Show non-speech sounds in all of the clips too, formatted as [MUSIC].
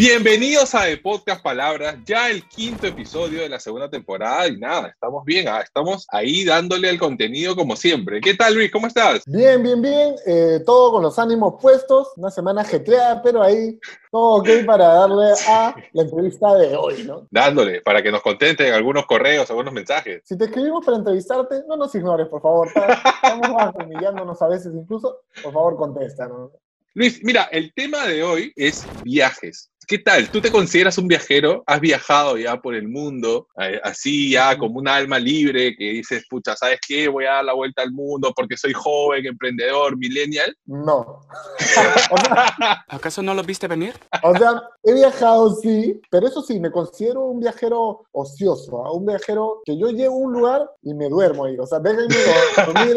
Bienvenidos a The Podcast Palabras, ya el quinto episodio de la segunda temporada y nada, estamos bien, ah, estamos ahí dándole el contenido como siempre. ¿Qué tal Luis? ¿Cómo estás? Bien, bien, bien, eh, todo con los ánimos puestos, una semana ajetreada, pero ahí todo ok para darle [LAUGHS] a la entrevista de hoy, ¿no? Dándole, para que nos contenten algunos correos, algunos mensajes. Si te escribimos para entrevistarte, no nos ignores, por favor, estamos [LAUGHS] humillándonos a veces incluso, por favor contesta, ¿no? Luis, mira, el tema de hoy es viajes. ¿Qué tal? ¿Tú te consideras un viajero? ¿Has viajado ya por el mundo, así ya como un alma libre que dices, pucha, ¿sabes qué? Voy a dar la vuelta al mundo porque soy joven, emprendedor, millennial? No. [LAUGHS] ¿Acaso no lo viste venir? O sea, he viajado, sí, pero eso sí, me considero un viajero ocioso, ¿ah? un viajero que yo llego a un lugar y me duermo ahí. O sea, déjenme dormir,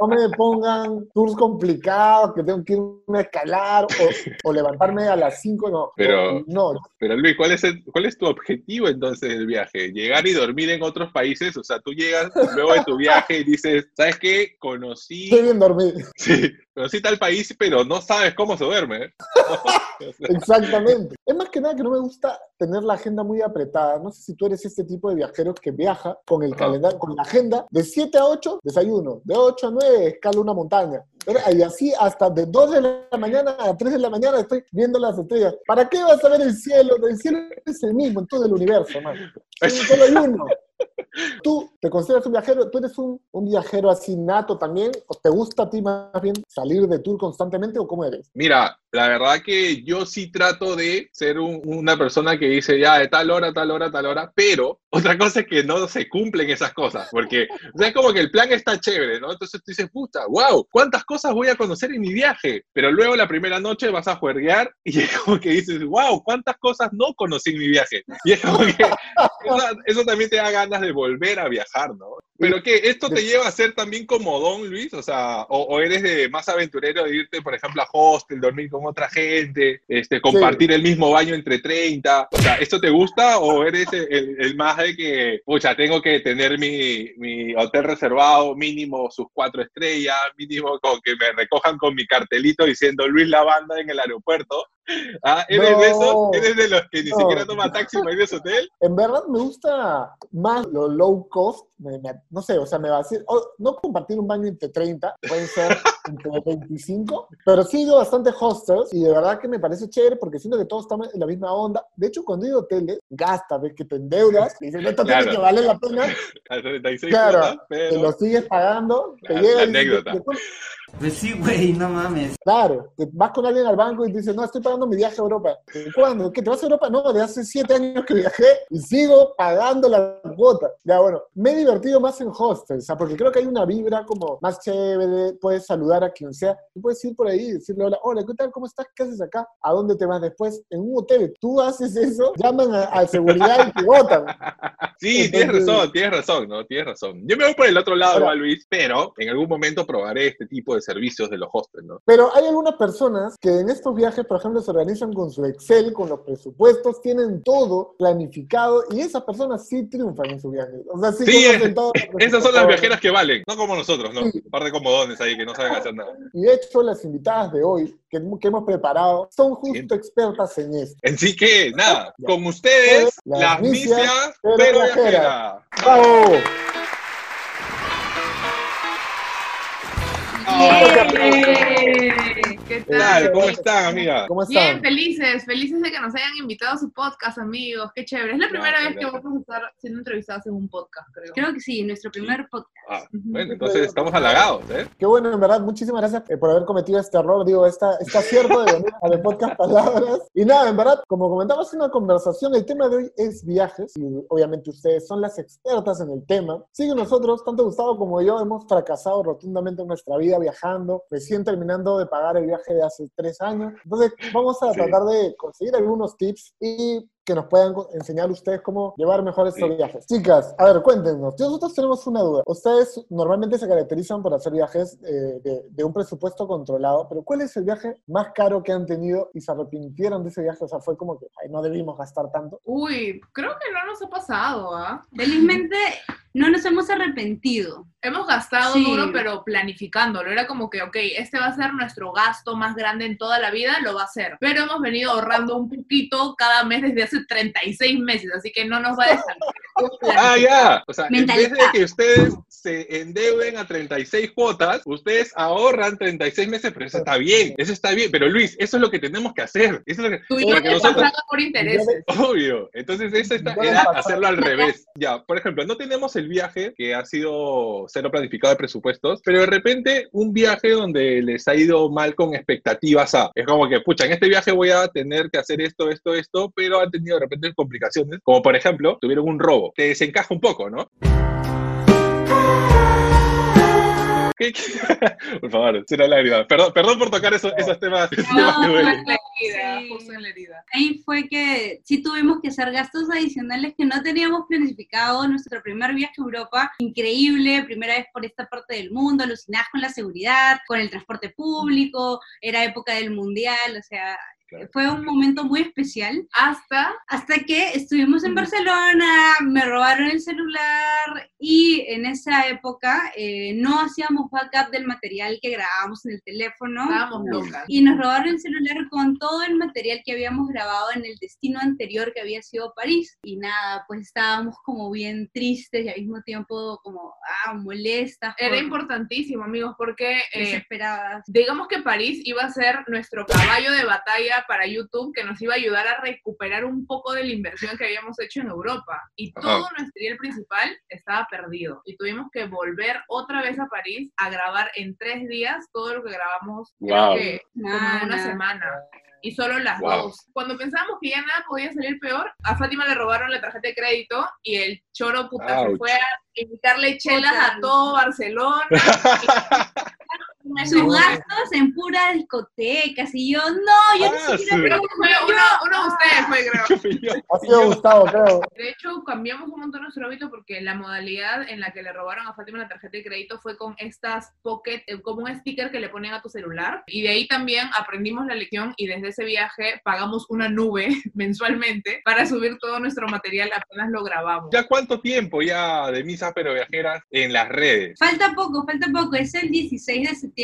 no me pongan tours complicados, que tengo que irme a escalar o, o levantarme a las 5, no. Pero, no. pero Luis, ¿cuál es, ¿cuál es tu objetivo entonces del viaje? ¿Llegar y dormir en otros países? O sea, tú llegas luego de tu viaje y dices, ¿sabes qué? Conocí... Estoy bien dormido. [LAUGHS] Sí, conocí tal país, pero no sabes cómo se duerme. [LAUGHS] [LAUGHS] Exactamente. Es más que nada que no me gusta tener la agenda muy apretada. No sé si tú eres este tipo de viajero que viaja con el calendario, con la agenda de 7 a 8, desayuno, de 8 a 9, escala una montaña. Y así hasta de 2 de la mañana a 3 de la mañana estoy viendo las estrellas. ¿Para qué vas a ver el cielo? El cielo es el mismo en todo el universo, man. Solo hay uno. [LAUGHS] ¿Tú te consideras un viajero? ¿Tú eres un, un, viajero así nato también? ¿O te gusta a ti más bien salir de tour constantemente o cómo eres? Mira, la verdad que yo sí trato de ser un, una persona que dice ya de tal hora, tal hora, tal hora, pero otra cosa es que no se cumplen esas cosas, porque o sea, es como que el plan está chévere, ¿no? Entonces tú dices, puta, wow, ¿cuántas cosas voy a conocer en mi viaje? Pero luego la primera noche vas a juerguear y [LAUGHS] es como que dices, wow, ¿cuántas cosas no conocí en mi viaje? Y es como que eso, eso también te da ganas de volver a viajar, ¿no? Pero que esto te lleva a ser también como Don Luis, o sea, o, o, eres de más aventurero de irte, por ejemplo, a hostel, dormir con otra gente, este, compartir sí. el mismo baño entre 30. O sea, ¿esto te gusta o eres el, el más de que, pucha, tengo que tener mi, mi, hotel reservado mínimo sus cuatro estrellas, mínimo con que me recojan con mi cartelito diciendo Luis la banda en el aeropuerto? [LAUGHS] ¿Ah? ¿Eres no, de esos? ¿Eres de los que ni no. siquiera toma taxi para ir a su hotel? En verdad me gusta más lo low cost, me, me, no sé, o sea, me va a decir, oh, no compartir un baño entre 30, pueden ser [LAUGHS] entre 25, pero sí ido bastante hostels y de verdad que me parece chévere porque siento que todos estamos en la misma onda. De hecho, cuando he ido a hoteles, gasta, ves que te endeudas y dices, esto claro. tiene que valer la pena. [LAUGHS] A 36 claro, cuotas, pero... te lo sigues pagando, La- te la llega y anécdota. dices, Pues sí, güey, no mames. Claro, te vas con alguien al banco y te dices, no, estoy pagando mi viaje a Europa. ¿De ¿Cuándo? ¿Qué te vas a Europa? No, de hace siete años que viajé y sigo pagando la cuota. Ya, bueno, me he divertido más en hostels, o sea, porque creo que hay una vibra como más chévere, puedes saludar a quien sea, tú puedes ir por ahí y decirle, hola, hola, ¿qué tal? ¿Cómo estás? ¿Qué haces acá? ¿A dónde te vas después? En un hotel, tú haces eso, llaman a, a seguridad y te botan. Sí, tienes razón, tienes razón, ¿no? Tienes razón. Yo me voy por el otro lado, Ahora- Luis, pero en algún momento probaré este tipo de servicios de los hostels, ¿no? Pero hay algunas personas que en estos viajes, por ejemplo, se organizan con su Excel, con los presupuestos, tienen todo planificado y esas personas sí triunfan en su viaje. O sea, sí, Sí, conocen todo. Esas son las viajeras que valen, no como nosotros, ¿no? Sí. Un par de comodones ahí que no saben hacer nada. Y de hecho, las invitadas de hoy que, que hemos preparado son justo expertas en esto. En sí que, nada, con ustedes, Las las misias, pero pero viajeras. ¡Bravo! 耶。¿Qué ¿Qué tal? ¿Cómo están, amiga? ¿Cómo Bien, están? felices, felices de que nos hayan invitado a su podcast, amigos. Qué chévere. Es la primera Gracias, vez que gracias. vamos a estar siendo entrevistados en un podcast, creo. Creo que sí, nuestro primer podcast. Ah, bueno, entonces estamos halagados, ¿eh? Qué bueno, en verdad, muchísimas gracias eh, por haber cometido este error. Digo, está, está cierto de venir a The Podcast Palabras. Y nada, en verdad, como comentamos en una conversación, el tema de hoy es viajes. Y obviamente ustedes son las expertas en el tema. Sí que nosotros, tanto Gustavo como yo, hemos fracasado rotundamente en nuestra vida viajando, recién terminando de pagar el viaje de hace tres años. Entonces, vamos a Sí. tratar de conseguir algunos tips y que nos puedan enseñar ustedes cómo llevar mejor estos viajes. Chicas, a ver, cuéntenos. Nosotros tenemos una duda. Ustedes normalmente se caracterizan por hacer viajes eh, de, de un presupuesto controlado, pero ¿cuál es el viaje más caro que han tenido y se arrepintieron de ese viaje? O sea, fue como que "Ay, no debimos gastar tanto. Uy, creo que no nos ha pasado, ¿ah? Felizmente no nos hemos arrepentido. Hemos gastado Sí. duro, pero planificándolo. Era como que, ok, este va a ser nuestro gasto más grande en toda la vida, lo va a hacer. Pero hemos venido ahorrando un poquito cada mes desde hace [LAUGHS] 36 meses, así que no nos va a desanimar. [LAUGHS] Ah, ya. O sea, en vez de que ustedes se endeuden a 36 cuotas, ustedes ahorran 36 meses, pero eso está bien, eso está bien. Pero Luis, eso es lo que tenemos que hacer. Eso es lo que, Tú porque nosotros, por intereses. Obvio. Entonces, eso está, era hacerlo al revés. Ya, por ejemplo, no tenemos el viaje que ha sido cero planificado de presupuestos, pero de repente un viaje donde les ha ido mal con expectativas a. Es como que, pucha, en este viaje voy a tener que hacer esto, esto, esto, pero han tenido de repente complicaciones. Como por ejemplo, tuvieron un robo. Te desencaja un poco, ¿no? ¿Qué- qué? [LAUGHS] Por favor, cero lágrimas. Perdón, perdón por tocar esos, esos temas, [LAUGHS] esos temas que No, duelen. Justo en la herida, Sí. justo en la herida. Ahí fue que sí tuvimos que hacer gastos adicionales que no teníamos planificado. Nuestro primer viaje a Europa, increíble, primera vez por esta parte del mundo, alucinadas con la seguridad, con el transporte público, era época del mundial, o sea, Claro. fue un momento muy especial. Hasta Hasta que estuvimos en Barcelona, me robaron el celular y en esa época eh, no hacíamos backup del material que grabábamos en el teléfono. estábamos locas. Y nos robaron el celular con todo el material que habíamos grabado en el destino anterior que había sido París. Y nada, pues estábamos como bien tristes y al mismo tiempo como ah, molestas. Era por- importantísimo, amigos, porque eh, desesperadas. digamos que París iba a ser nuestro caballo de batalla para YouTube que nos iba a ayudar a recuperar un poco de la inversión que habíamos hecho en Europa. Y Ajá. todo nuestro material principal estaba perdido. Y tuvimos que volver otra vez a París a grabar en tres días todo lo que grabamos creo Wow. que como en una semana. Y solo las Wow. dos. Cuando pensábamos que ya nada podía salir peor, a Fátima le robaron la tarjeta de crédito y el choro puta se Ouch. fue a invitarle chelas a todo Barcelona. [LAUGHS] Sus gastos en pura discotecas y yo, no, yo Ah, que fue uno, uno de ustedes fue, creo. [LAUGHS] Ha sido Gustavo, creo. De hecho, cambiamos un montón nuestro hábito porque la modalidad en la que le robaron a Fátima la tarjeta de crédito fue con estas pocket, eh, como un sticker que le ponen a tu celular. Y de ahí también aprendimos la lección y desde ese viaje pagamos una nube [LAUGHS] mensualmente para subir todo nuestro material apenas lo grabamos. ¿Ya cuánto tiempo ya de misas pero viajeras en las redes? Falta poco, falta poco. Es el 16 de septiembre,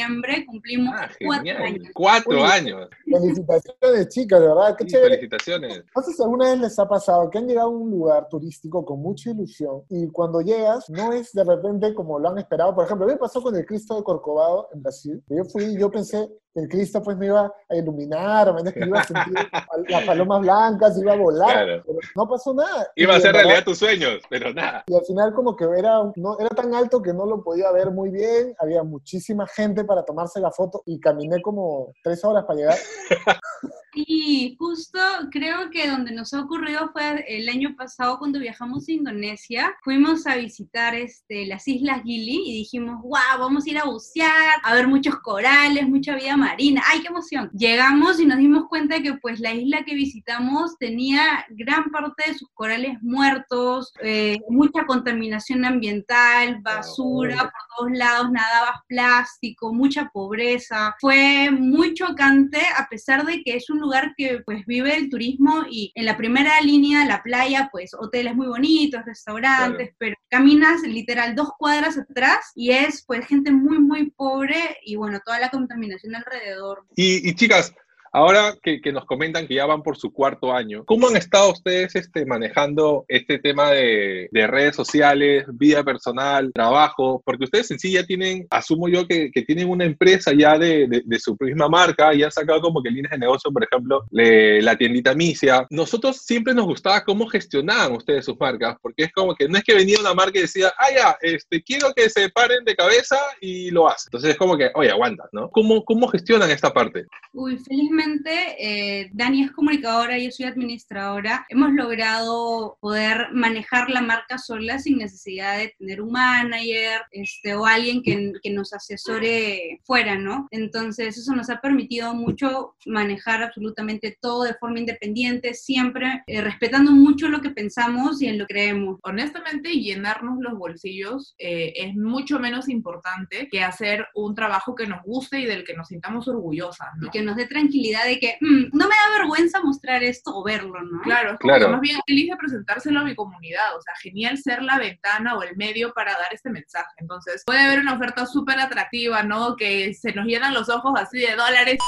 cumplimos Ah, cuatro genial. años. Cuatro Uy. años. Felicitaciones, chicas, de verdad, qué Sí, chévere. felicitaciones. No sé si alguna vez les ha pasado que han llegado a un lugar turístico con mucha ilusión y cuando llegas no es de repente como lo han esperado. Por ejemplo, a mí me pasó con el Cristo de Corcovado en Brasil. Yo fui y yo pensé el Cristo pues me iba a iluminar, o menos que iba a sentir [LAUGHS] las palomas blancas, iba a volar, Claro. pero no pasó nada. Iba a Y ser en verdad- realidad tus sueños, pero nada. Y al final como que era, no, era tan alto que no lo podía ver muy bien, había muchísima gente para tomarse la foto y caminé como tres horas para llegar. [LAUGHS] Y justo creo que donde nos ha ocurrido fue el año pasado cuando viajamos a Indonesia. Fuimos a visitar este, las Islas Gili y dijimos, wow, vamos a ir a bucear, a ver muchos corales, mucha vida marina. ¡Ay, qué emoción! Llegamos y nos dimos cuenta que pues la isla que visitamos tenía gran parte de sus corales muertos, eh, mucha contaminación ambiental, basura por todos lados, nadabas plástico, mucha pobreza. Fue muy chocante a pesar de que es un lugar que pues vive el turismo y en la primera línea, la playa, pues hoteles muy bonitos, restaurantes, pero caminas literal dos cuadras atrás y es pues gente muy, muy pobre y bueno, toda la contaminación alrededor. Y, y chicas, ahora que, que nos comentan que ya van por su cuarto año, ¿cómo han estado ustedes este, manejando este tema de, de redes sociales, vida personal, trabajo? Porque ustedes en sí ya tienen, asumo yo que, que tienen una empresa ya de, de- de su misma marca y han sacado como que líneas de negocio, por ejemplo, le- la tiendita Misia. Nosotros siempre nos gustaba cómo gestionaban ustedes sus marcas, porque es como que no es que venía una marca y decía, ah, ya, este, quiero que se paren de cabeza y lo hace. Entonces es como que, oye, aguanta, ¿no? ¿Cómo, cómo gestionan esta parte? Uy, felizmente felizmente eh, Dani es comunicadora, yo soy administradora. Hemos logrado poder manejar la marca sola sin necesidad de tener un manager este, o alguien que, que nos asesore fuera, ¿no? Entonces eso nos ha permitido mucho manejar absolutamente todo de forma independiente, siempre eh, respetando mucho lo que pensamos y en lo que creemos. Honestamente, llenarnos los bolsillos eh, es mucho menos importante que hacer un trabajo que nos guste y del que nos sintamos orgullosas, ¿no? Y que nos dé tranquilidad de que "Mm, no me da vergüenza mostrar esto o verlo, ¿no? Claro, es como Claro. más bien feliz de presentárselo a mi comunidad. O sea, genial ser la ventana o el medio para dar este mensaje. Entonces, puede haber una oferta súper atractiva, ¿no? Que se nos llenan los ojos así de dólares.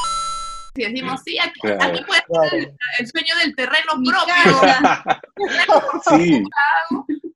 Y decimos, sí, aquí, Claro. aquí puede Claro. ser el, el sueño del terreno Mi propio. casa. [LAUGHS] Sí,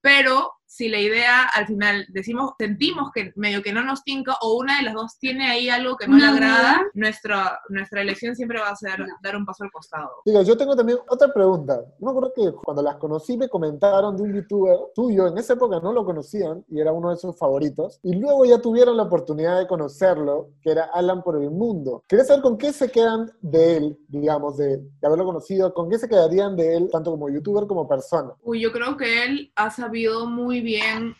Pero si la idea al final decimos, sentimos que medio que no nos tinca o una de las dos tiene ahí algo que no le Una agrada, nuestra, nuestra elección siempre va a ser No. dar un paso al costado. Digo, yo tengo también otra pregunta. Yo me acuerdo que cuando las conocí me comentaron de un youtuber tuyo, en esa época no lo conocían y era uno de sus favoritos, y luego ya tuvieron la oportunidad de conocerlo, que era Alan por el Mundo. Quería saber con qué se quedan de él, digamos, de, de haberlo conocido, con qué se quedarían de él, tanto como youtuber como persona. Uy, yo creo que él ha sabido muy bien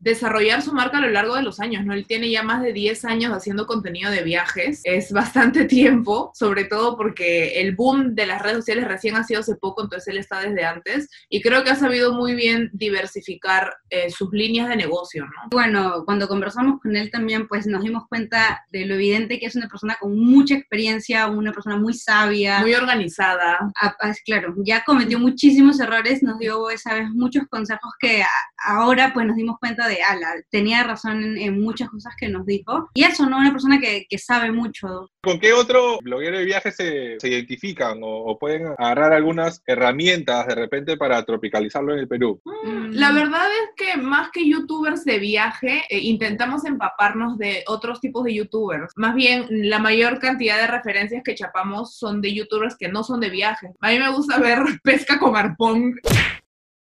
desarrollar su marca a lo largo de los años, ¿no? Él tiene ya más de 10 años haciendo contenido de viajes. Es [LAUGHS] bastante tiempo, sobre todo porque el boom de las redes sociales recién ha sido hace poco, entonces él está desde antes. Y creo que ha sabido muy bien diversificar eh, sus líneas de negocio, ¿no? Bueno, cuando conversamos con él también, pues nos dimos cuenta de lo evidente que es una persona con mucha experiencia, una persona muy sabia. Muy organizada. Ah, ah, claro, ya cometió muchísimos errores, nos dio esa vez muchos consejos que a- ahora pues nos dimos cuenta de, ala, tenía razón en, en muchas cosas que nos dijo. Y eso, ¿no? Una persona que, que sabe mucho. ¿Con qué otro bloguero de viajes se, se identifican o, o pueden agarrar algunas herramientas de repente para tropicalizarlo en el Perú? Mm. La verdad es que más que youtubers de viaje, eh, intentamos empaparnos de otros tipos de youtubers. Más bien, la mayor cantidad de referencias que chapamos son de youtubers que no son de viaje. A mí me gusta [LAUGHS] ver pesca con arpón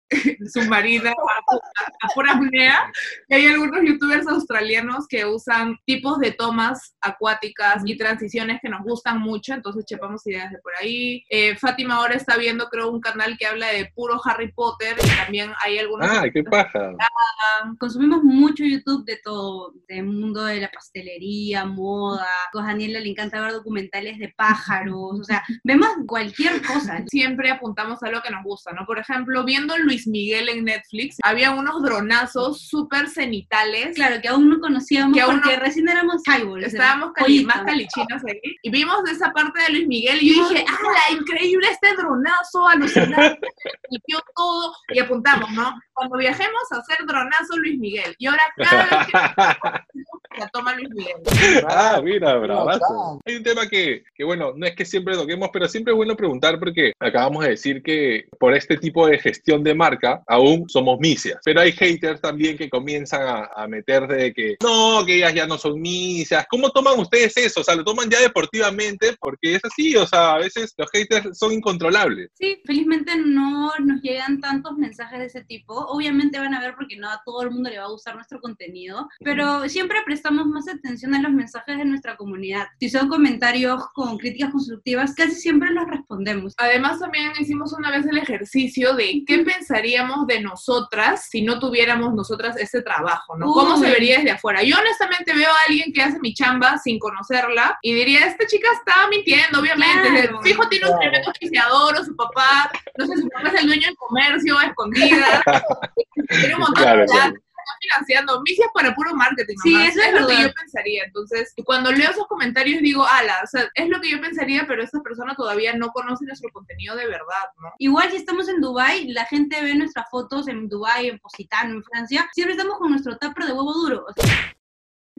[LAUGHS] submarina a, pura apnea. Y hay algunos youtubers australianos que usan tipos de tomas acuáticas y transiciones que nos gustan mucho, entonces chepamos ideas de por ahí. Eh, Fátima ahora está viendo, creo, un canal que habla de puro Harry Potter y también hay algunos... Ah, qué paja. Consumimos mucho YouTube de todo, del mundo de la pastelería, moda. A Daniela le encanta ver documentales de pájaros, o sea, vemos cualquier cosa. [LAUGHS] siempre apuntamos a lo que nos gusta, ¿no? Por ejemplo, viendo Luis Miguel en Netflix, había unos dronazos súper cenitales. Claro, que aún no conocíamos Que aún porque no- recién éramos highballs. Estábamos cali- más calichinos ahí. Y vimos esa parte de Luis Miguel y yo dije, ¡ah, increíble este dronazo, alucinante! [LAUGHS] Todo y apuntamos, ¿no? Cuando viajemos a hacer dronazo Luis Miguel. Y ahora cada vez que [LAUGHS] la toma Luis Miguel. Ah, mira, bravazo. Hay un tema que, que, bueno, no es que siempre toquemos, pero siempre es bueno preguntar porque acabamos de decir que por este tipo de gestión de marca aún somos misias. Pero hay haters también que comienzan a, a meter de que no, que ellas ya no son misias. ¿Cómo toman ustedes eso? O sea, lo toman ya deportivamente porque es así. O sea, a veces los haters son incontrolables. Sí, felizmente no nos llegan tantos mensajes de ese tipo. Obviamente van a ver porque no a todo el mundo le va a gustar nuestro contenido, pero siempre prestamos más atención a los mensajes de nuestra comunidad. Si son comentarios con críticas constructivas, casi siempre los respondemos. Además, también hicimos una vez el ejercicio de qué pensaríamos de nosotras si no tuviéramos nosotras ese trabajo, ¿no? ¿Cómo se Uy. vería desde afuera? Yo honestamente veo a alguien que hace mi chamba sin conocerla y diría, esta chica está mintiendo, obviamente. Claro. Fijo tiene un Claro. tremendo auspiciador o su papá, no sé, su papá es el dueño del comercio, a escondidas. [LAUGHS] tiene un montón Claro, de claro. Está financiando misias para puro marketing. Sí, nomás. eso es lo que yo pensaría. Entonces, cuando leo esos comentarios digo, ala, o sea, es lo que yo pensaría, pero esta persona todavía no conoce nuestro contenido de verdad, ¿no? Igual si estamos en Dubai, la gente ve nuestras fotos en Dubai, en Positano, en Francia, siempre estamos con nuestro tupper de huevo duro. O sea,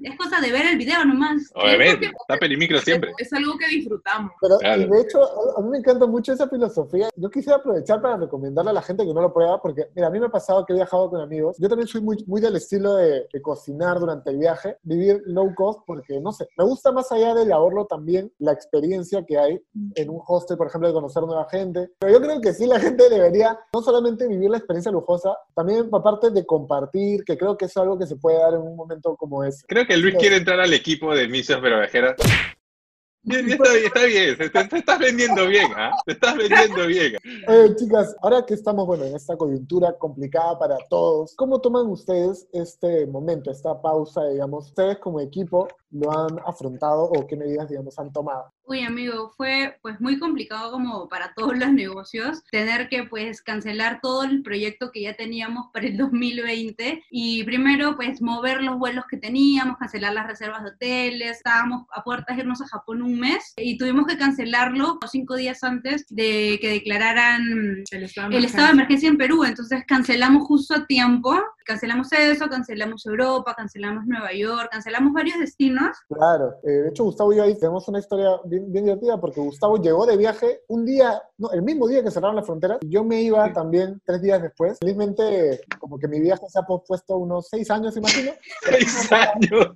es cosa de ver el video nomás. Obviamente, está perimicro siempre. Es algo que disfrutamos. Pero Claro. y de hecho, a, a mí me encanta mucho esa filosofía. Yo quisiera aprovechar para recomendarle a la gente que no lo prueba, porque mira, a mí me ha pasado que he viajado con amigos. Yo también soy muy, muy del estilo de, de cocinar durante el viaje, vivir low cost, porque no sé, me gusta más allá del ahorro también la experiencia que hay en un hostel, por ejemplo, de conocer nueva gente. Pero yo creo que sí la gente debería no solamente vivir la experiencia lujosa, también aparte de compartir, que creo que es algo que se puede dar en un momento como ese. Creo que Luis quiere entrar al equipo de misias pero viajeras. Bien, Está bien, está bien. Te, te estás vendiendo bien, ¿ah? Te estás vendiendo bien. Eh, chicas, ahora que estamos, bueno, en esta coyuntura complicada para todos, ¿cómo toman ustedes este momento, esta pausa, digamos? ¿Ustedes como equipo lo han afrontado o qué medidas, digamos, han tomado? Uy, amigo, fue pues muy complicado como para todos los negocios tener que pues cancelar todo el proyecto que ya teníamos para el 2020 y primero pues mover los vuelos que teníamos, cancelar las reservas de hoteles, estábamos a puertas de irnos a Japón un mes y tuvimos que cancelarlo cinco días antes de que declararan El estado de el estado de emergencia en Perú, entonces cancelamos justo a tiempo, cancelamos eso, cancelamos Europa, cancelamos Nueva York, cancelamos varios destinos. Claro, eh, de hecho Gustavo y yo ahí tenemos una historia bien, bien divertida porque Gustavo llegó de viaje un día, no, el mismo día que cerraron la frontera, y yo me iba también tres días después. Felizmente, como que mi viaje se ha pospuesto unos seis años, imagino. [LAUGHS] Seis años.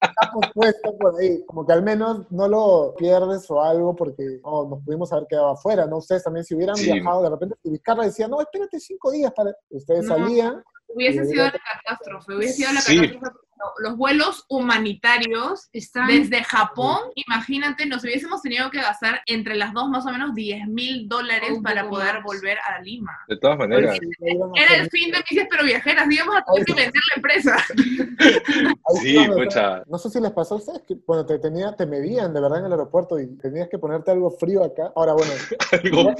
está pospuesto por ahí, como que al menos no lo pierdes o algo porque oh, nos pudimos haber quedado afuera, ¿no? Ustedes también si hubieran Sí. viajado de repente, si Vizcarra decía, no, espérate cinco días para... Ustedes No. salían, Hubiese Y sido la catástrofe, hubiese sido la Sí. catástrofe. Los vuelos humanitarios Están desde Japón, imagínate, nos hubiésemos tenido que gastar entre las dos más o menos 10 mil dólares Un para poder más. volver a Lima. De todas maneras. Era el fin de Misias Pero Viajeras, íbamos a tener que vender la empresa. [LAUGHS] Sí, pucha. No sé si les pasó a ustedes que cuando te, tenía, te medían de verdad en el aeropuerto y tenías que ponerte algo frío acá. Ahora, bueno, [LAUGHS] Algo-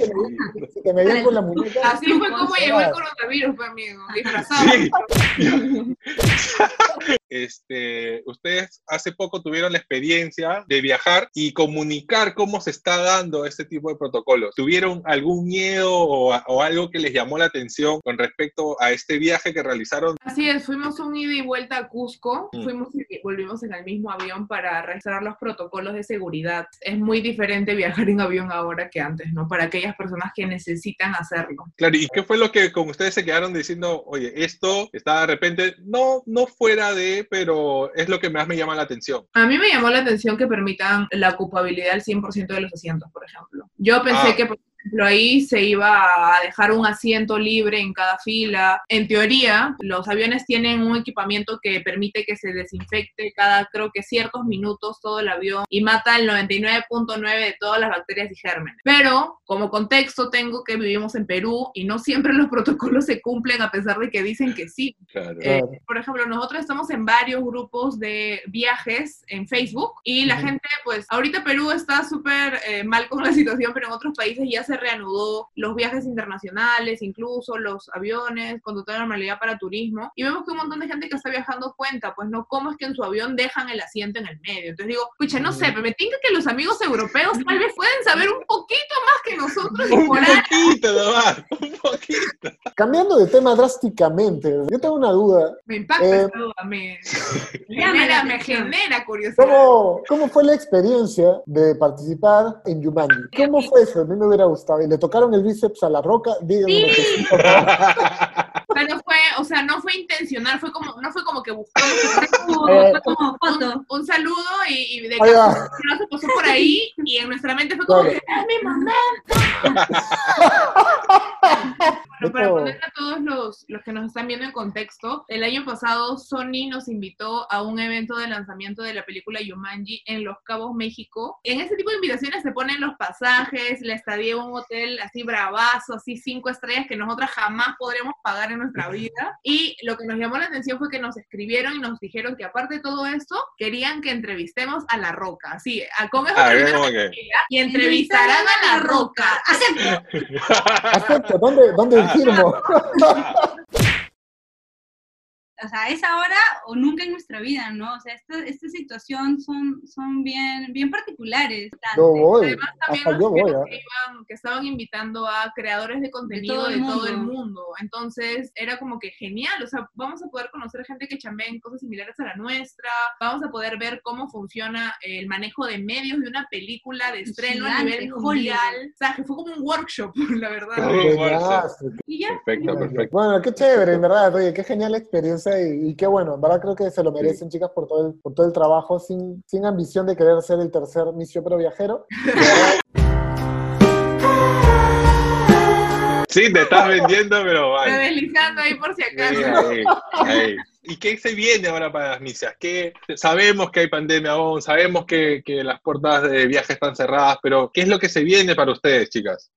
si te medían con la muñeca, Así fue como llegó el coronavirus, pues, amigo, disfrazado. Sí. [LAUGHS] Este, ustedes hace poco tuvieron la experiencia de viajar y comunicar cómo se está dando este tipo de protocolos. ¿Tuvieron algún miedo o, o algo que les llamó la atención con respecto a este viaje que realizaron? Así es, fuimos un ida y vuelta a Cusco, Mm. fuimos y volvimos en el mismo avión para restaurar los protocolos de seguridad. Es muy diferente viajar en avión ahora que antes, ¿no? Para aquellas personas que necesitan hacerlo. Claro, ¿y qué fue lo que con ustedes se quedaron diciendo, oye, esto está de repente, no, no fuera de, pero es lo que más me llama la atención? A mí me llamó la atención que permitan la ocupabilidad al 100% de los asientos, por ejemplo. Yo pensé Ah. que, por ejemplo, ahí se iba a dejar un asiento libre en cada fila. En teoría, los aviones tienen un equipamiento que permite que se desinfecte cada, creo que ciertos minutos todo el avión y mata el 99.9 de todas las bacterias y gérmenes. Pero, como contexto, tengo que vivimos en Perú y no siempre los [LAUGHS] protocolos se cumplen a pesar de que dicen que sí. Claro. Eh, por ejemplo, nosotros estamos en varios grupos de viajes en Facebook y la Ujú. gente, pues, ahorita Perú está súper eh, mal con la situación, pero en otros países ya se reanudó los viajes internacionales, incluso los aviones, con total normalidad para turismo. Y vemos que un montón de gente que está viajando cuenta, pues, ¿no? ¿Cómo es que en su avión dejan el asiento en el medio? Entonces digo, escucha, no sé, pero me tinca que los amigos europeos tal vez pueden saber un poquito más que nosotros y Un por ahí poquito nomás, un poquito. cambiando de tema drásticamente, yo tengo una duda. me impacta Eh, esa duda, me, Llama [LAUGHS] genera, la me atención. genera curiosidad. ¿Cómo, ¿Cómo fue la experiencia de participar en Yumanji? ¿Cómo fue eso? A mí me hubiera gustado. ¿Y le tocaron el bíceps a la roca? Díganme que sí, por favor. [LAUGHS] Pero fue, o sea, no fue intencional, fue como, no fue como que buscamos [LAUGHS] Como, Eh, como foto. un, un saludo y, y de no se pasó por ahí y en nuestra mente fue como que ¡es mi momento! Bueno, para poner a todos los, los que nos están viendo en contexto, el año pasado Sony nos invitó a un evento de lanzamiento de la película Yumanji en Los Cabos, México. En ese tipo de invitaciones se ponen los pasajes, la estadía en un hotel así bravazo, así cinco estrellas que nosotras jamás podremos pagar en nuestra vida. Y lo que nos llamó la atención fue que nos escribieron y nos dijeron que aparte de todo esto, querían que entrevistemos a La Roca. Así, a, con eso Ah, que- y entrevistarán a La Roca. Acepto. [LAUGHS] Acepto, ¿dónde, dónde firmo? [LAUGHS] o sea, es ahora o nunca en nuestra vida, ¿no? O sea, esta, esta situación son, son bien, bien particulares. Yo voy, Además, también hasta yo voy. dijeron ¿ah? que, iban- que estaban invitando a creadores de contenido de todo todo, el el mundo. Entonces, era como que genial. O sea, vamos a poder conocer gente que chambea en cosas similares a la nuestra. Vamos a poder ver cómo funciona el manejo de medios de una película de estreno a nivel Hollywood. mundial. O sea, que fue como un workshop, [LAUGHS] la verdad. Buenazo. Y ya. Perfecto, perfecto. Bueno, qué chévere, en verdad. Oye, qué genial la y, y qué bueno. En verdad creo que se lo merecen, chicas, por todo el, por todo el trabajo, sin, sin ambición de querer ser el tercer misión pero viajero. [LAUGHS] Sí, te estás vendiendo, pero vale. deslizando ahí por si Sí, acaso. ahí, ahí. ¿Y qué se viene ahora para las misias? ¿Qué, sabemos que hay pandemia aún, sabemos que, que las puertas de viaje están cerradas, pero ¿qué es lo que se viene para ustedes, chicas?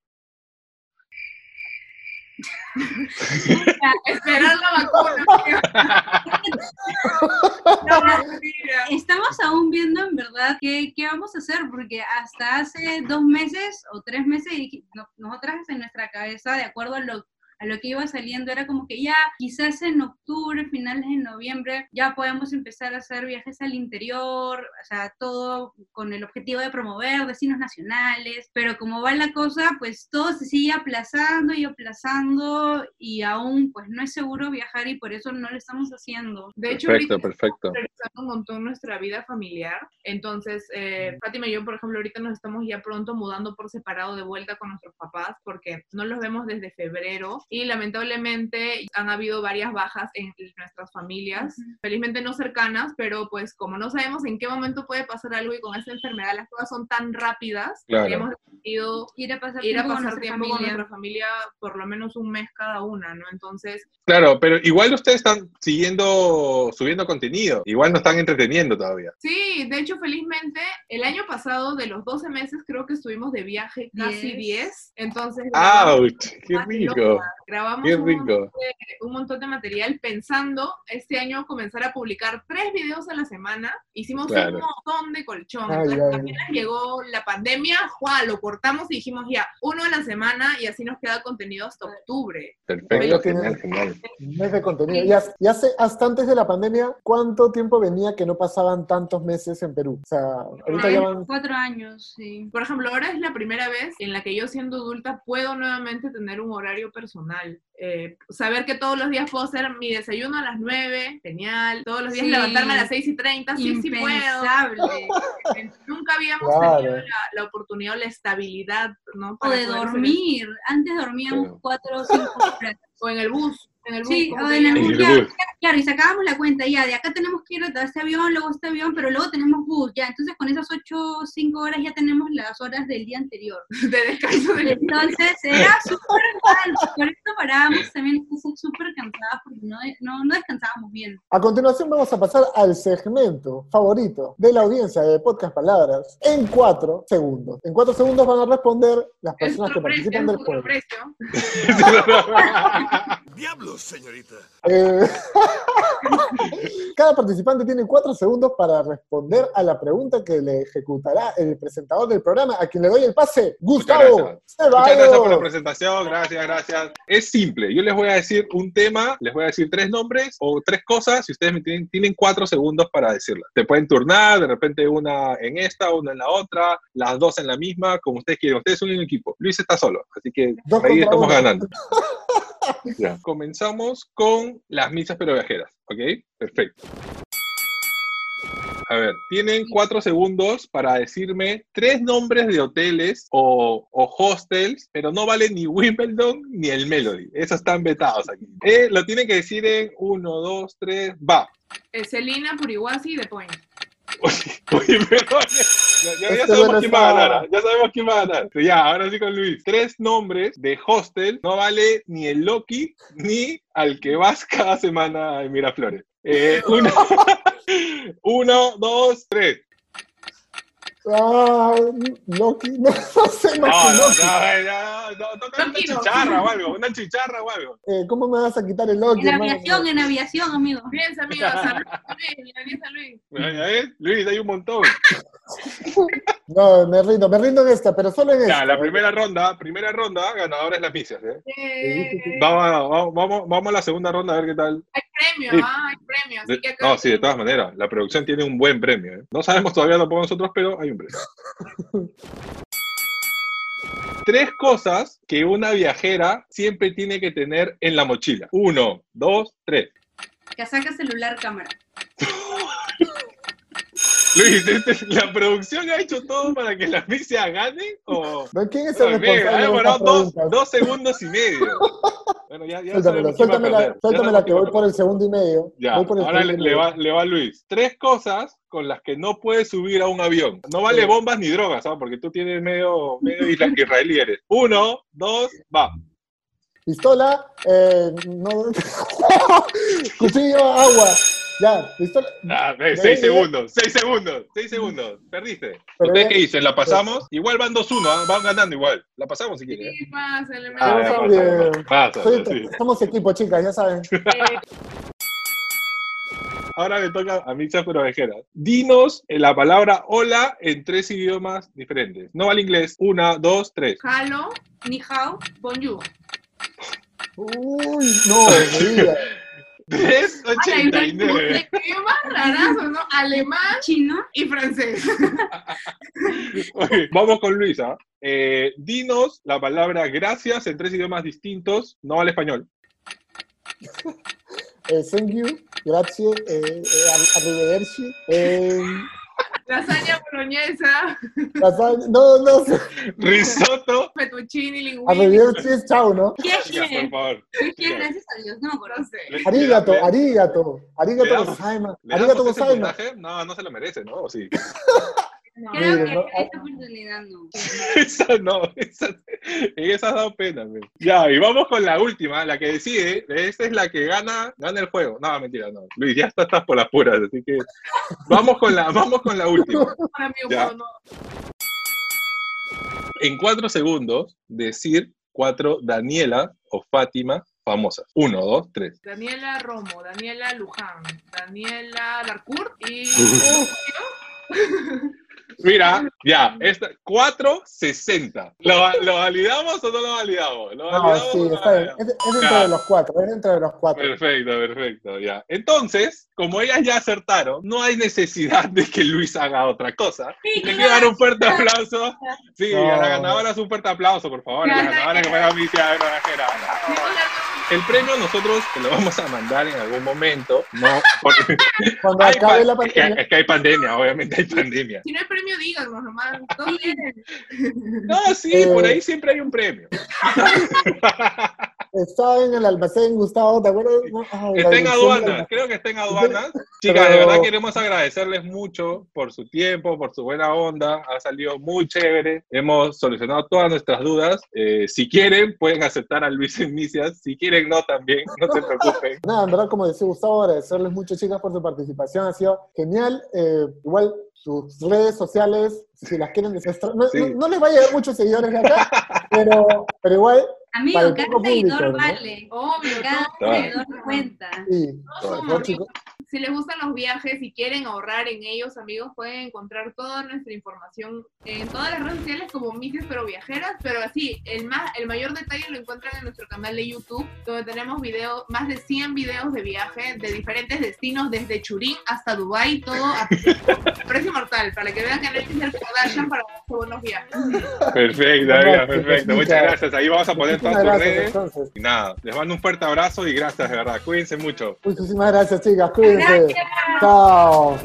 Esperar la vacuna. [LAUGHS] No. Estamos aún viendo en verdad qué, qué vamos a hacer, porque hasta hace dos meses o tres meses, nosotras en nuestra cabeza, de acuerdo a lo, a lo que iba saliendo, era como que ya quizás en octubre, finales de noviembre, ya podemos empezar a hacer viajes al interior, o sea, todo con el objetivo de promover destinos nacionales, pero como va la cosa, pues todo se sigue aplazando y aplazando y aún pues no es seguro viajar y por eso no lo estamos haciendo. De hecho, Perfecto, perfecto. priorizando un montón nuestra vida familiar. Entonces, eh, Fátima y yo, por ejemplo, ahorita nos estamos ya pronto mudando por separado de vuelta con nuestros papás porque no los vemos desde febrero y lamentablemente han habido varias bajas en nuestras familias, Ujú. felizmente no cercanas, pero pues como no sabemos en qué momento puede pasar algo y con esta enfermedad las cosas son tan rápidas Claro. que hemos decidido Ir a pasar ir a tiempo con pasar nuestra tiempo con familia. nuestra familia por lo menos un mes cada una, ¿no? Entonces, Claro, pero igual ustedes están siguiendo, subiendo contenido. Igual no están entreteniendo todavía. Sí, de hecho, felizmente, el año pasado, de los 12 meses, creo que estuvimos de viaje casi Diez. 10. Entonces, ¡Auch! ¡Qué rico! loca. Grabamos ¡Qué un, montón de, un montón de material pensando este año comenzar a publicar tres videos a la semana. Hicimos Claro. un montón de colchón. Ay, Entonces, ay. apenas llegó la pandemia, ¡juá! lo cortamos y dijimos ya, uno a la semana y así nos queda contenido hasta octubre. Perfecto, genial, genial. Un mes de contenido. Y, hace- y hace, hasta antes de la pandemia, ¿cuánto tiempo venía que no pasaban tantos meses en Perú? O sea, ahorita ya van... Cuatro años, sí. Por ejemplo, ahora es la primera vez en la que yo siendo adulta puedo nuevamente tener un horario personal. Eh, saber que todos los días puedo hacer mi desayuno a las 9, genial. Todos los días Sí. levantarme a las 6 y 30, sí, sí puedo. Nunca habíamos Claro. tenido la, la oportunidad o la estabilidad, ¿no? o Para de poder hacer dormir. Antes dormíamos Claro. cuatro o cinco [LAUGHS] horas. eso. O en el bus. En el bus Sí, ¿cómo o en el bus, ya, claro, y sacábamos la cuenta, ya, de acá tenemos que ir a este avión, luego este avión, pero luego tenemos bus, ya, entonces con esas ocho o cinco horas ya tenemos las horas del día anterior. [LAUGHS] de descanso del Entonces era súper mal, por eso parábamos también súper cansadas porque no, no, no descansábamos bien. A continuación vamos a pasar al segmento favorito de la audiencia de Podcast Palabras en cuatro segundos. En cuatro segundos van a responder las personas que participan es del juego. [LAUGHS] [LAUGHS] Diablos, señorita. Eh, [LAUGHS] Cada participante tiene cuatro segundos para responder a la pregunta que le ejecutará el presentador del programa, a quien le doy el pase, Gustavo gracias. Muchas gracias por la presentación, gracias, gracias. Es simple, yo les voy a decir un tema, les voy a decir tres nombres o tres cosas y ustedes me tienen, tienen cuatro segundos para decirlas. Te pueden turnar, de repente una en esta, una en la otra, las dos en la misma, como ustedes quieran. Ustedes son un equipo. Luis está solo, así que Dos ahí estamos uno. ganando. [LAUGHS] Ya. Comenzamos con las misas pero viajeras, ¿ok? Perfecto. A ver, tienen cuatro segundos para decirme tres nombres de hoteles o, o hostels, pero no vale ni Wimbledon ni el Melody. Esos están vetados aquí. Eh, lo tienen que decir en uno, dos, tres, va. Eh, Celina, Purihuasi y The Point. [LAUGHS] Oye, pero ya, ya- ya Este sabemos quién va a ganar. Ya sabemos quién va a ganar. Ya, ahora sí con Luis. Tres nombres de hostel no vale ni el Loki ni al que vas cada semana en Miraflores. Eh, [LAUGHS] uno, [LAUGHS] uno, dos, tres. Ah, Loki, no, no sé No, más no, no, no, toca una no. chicharra o algo, una chicharra o algo. Eh, ¿Cómo me vas a quitar el Loki, En hermano? aviación, en aviación, amigo. Piensa, amigo, San Luis, Luis, San Luis. Hay un montón. [LAUGHS] No, me rindo, me rindo en esta, pero solo en esta. Ya, la primera ronda, primera ronda, ganadora es la Picias, ¿eh? Eh, vamos, vamos, vamos a la segunda ronda a ver qué tal. Hay premio, Sí. ah, hay premio. Así que no, sí, de todas maneras. La producción tiene un buen premio. ¿eh? No sabemos todavía tampoco nosotros, pero hay un premio. [LAUGHS] Tres cosas que una viajera siempre tiene que tener en la mochila. Uno, dos, tres. Casaca, celular, cámara. [LAUGHS] Luis, este- ¿la producción ha hecho todo para que la Micia gane? ¿O... ¿No? ¿Quién es el bien, responsable ha de demorado dos, segundos y medio. Bueno, ya, ya Suéltamela, suéltamela, suéltamela que voy por el segundo y medio. Ya, ahora le, va, le va Luis. Tres cosas con las que no puedes subir a un avión. No vale bombas ni drogas, ¿ah? Porque tú tienes medio, medio israelí eres. Uno, dos, va. Pistola, eh, no, [LAUGHS] cuchillo, agua. Ya, pistola. Ah, seis segundos, seis segundos, seis segundos. Perdiste. Pero ¿Ustedes ya- qué dicen? ¿La pasamos? Igual van 2-1, ¿ah? van ganando igual. La pasamos si quieren. Sí, pásale, me Ah, soy, eh, soy- sí. Somos equipo, chicas, ya saben. [LAUGHS] Eh, Ahora me toca a mí, pero Ovejera. Dinos la palabra hola en tres idiomas diferentes. No al inglés. Una, dos, tres. Halo, Ni hao, bonjour. Uy, no, [LAUGHS] me digas. Tres, Ay, ochenta y nueve. Qué más rarazo, ¿no? Alemán chino, y francés. Ok, Vamos con Luisa. Eh, dinos la palabra gracias en tres idiomas distintos, no al español. Eh, thank you, grazie, eh, eh, arrivederci. Eh, Lasaña boloñesa, lasagna- no, no sé. Risotto. fettuccini, linguini. Arrivederci es chao, ¿no? Chicas, por Jeje, favor. gracias a Dios, no. No sé. Arigato, arigato, arigato le damos- gozaima, ¿Le arigato damos ese gozaima. puntaje? No, no se lo merece, ¿no? ¿O sí? [LAUGHS] No. Creo Miren, que no, esta oportunidad no. Esa no, esa, esa has dado pena. men. Ya, y vamos con la última, la que decide. Esta es la que gana, gana el juego. No, mentira, no. Luis, ya estás, estás por las puras, así que vamos con la, vamos con la última. Para mí, Ya. no. En cuatro segundos, decir cuatro Daniela o Fátima famosas. Uno, dos, tres. Daniela Romo, Daniela Luján, Daniela Darcourt y. [LAUGHS] Mira, ya, esta, 460. ¿Lo, ¿Lo validamos o no lo validamos? ¿Lo No, validamos o sí, no está bien. Es, es dentro Ya. de los cuatro, es dentro de los cuatro. Perfecto, perfecto, ya. Entonces, como ellas ya acertaron, no hay necesidad de que Luis haga otra cosa. Sí, Le quiero dar un fuerte aplauso. Sí, No. a la ganadora es un fuerte aplauso, por favor. A la ganadora que fue a mí, tía Granajera. El premio nosotros te lo vamos a mandar en algún momento. No, porque [LAUGHS] Cuando hay acabe la es, que, pandemia. es que hay pandemia, obviamente hay pandemia. Si no hay premio, díganos nomás. No, sí, Eh. por ahí siempre hay un premio. [LAUGHS] Estaba en el almacén, Gustavo, ¿te acuerdas? Ay, la Está en aduanas, creo que está en aduanas. Chicas, de verdad queremos agradecerles mucho por su tiempo, por su buena onda. Ha salido muy chévere. Hemos solucionado todas nuestras dudas. Eh, si quieren, pueden aceptar a Luis Enmicias. Si quieren, no también. No se preocupen. [LAUGHS] Nada, en verdad, como decía Gustavo, agradecerles mucho, chicas, por su participación. Ha sido genial. Eh, igual, sus redes sociales, si las quieren desestrar, no, Sí. no- no les va a llegar muchos seguidores de acá, [LAUGHS] pero, pero igual, Amigo, cada seguidor público, ¿no? vale. Obvio, Cada seguidor cuenta. sí. Todos Si les gustan los viajes y quieren ahorrar en ellos, amigos, pueden encontrar toda nuestra información en todas las redes sociales como Misias pero Viajeras, pero así, el, más, el mayor detalle lo encuentran en nuestro canal de YouTube, donde tenemos videos, más de 100 videos de viaje de diferentes destinos, desde Churín hasta Dubai, todo a precio mortal, para que vean que no hay que ser Kardashian para hacer buenos viajes. Perfecto, amiga, perfecto. Muchas gracias. Ahí vamos a poner Muchísimas todas gracias, redes. entonces. Y nada, les mando un fuerte abrazo y gracias, de verdad. Cuídense mucho. Muchísimas gracias, chicas. Cuídense. 次，到。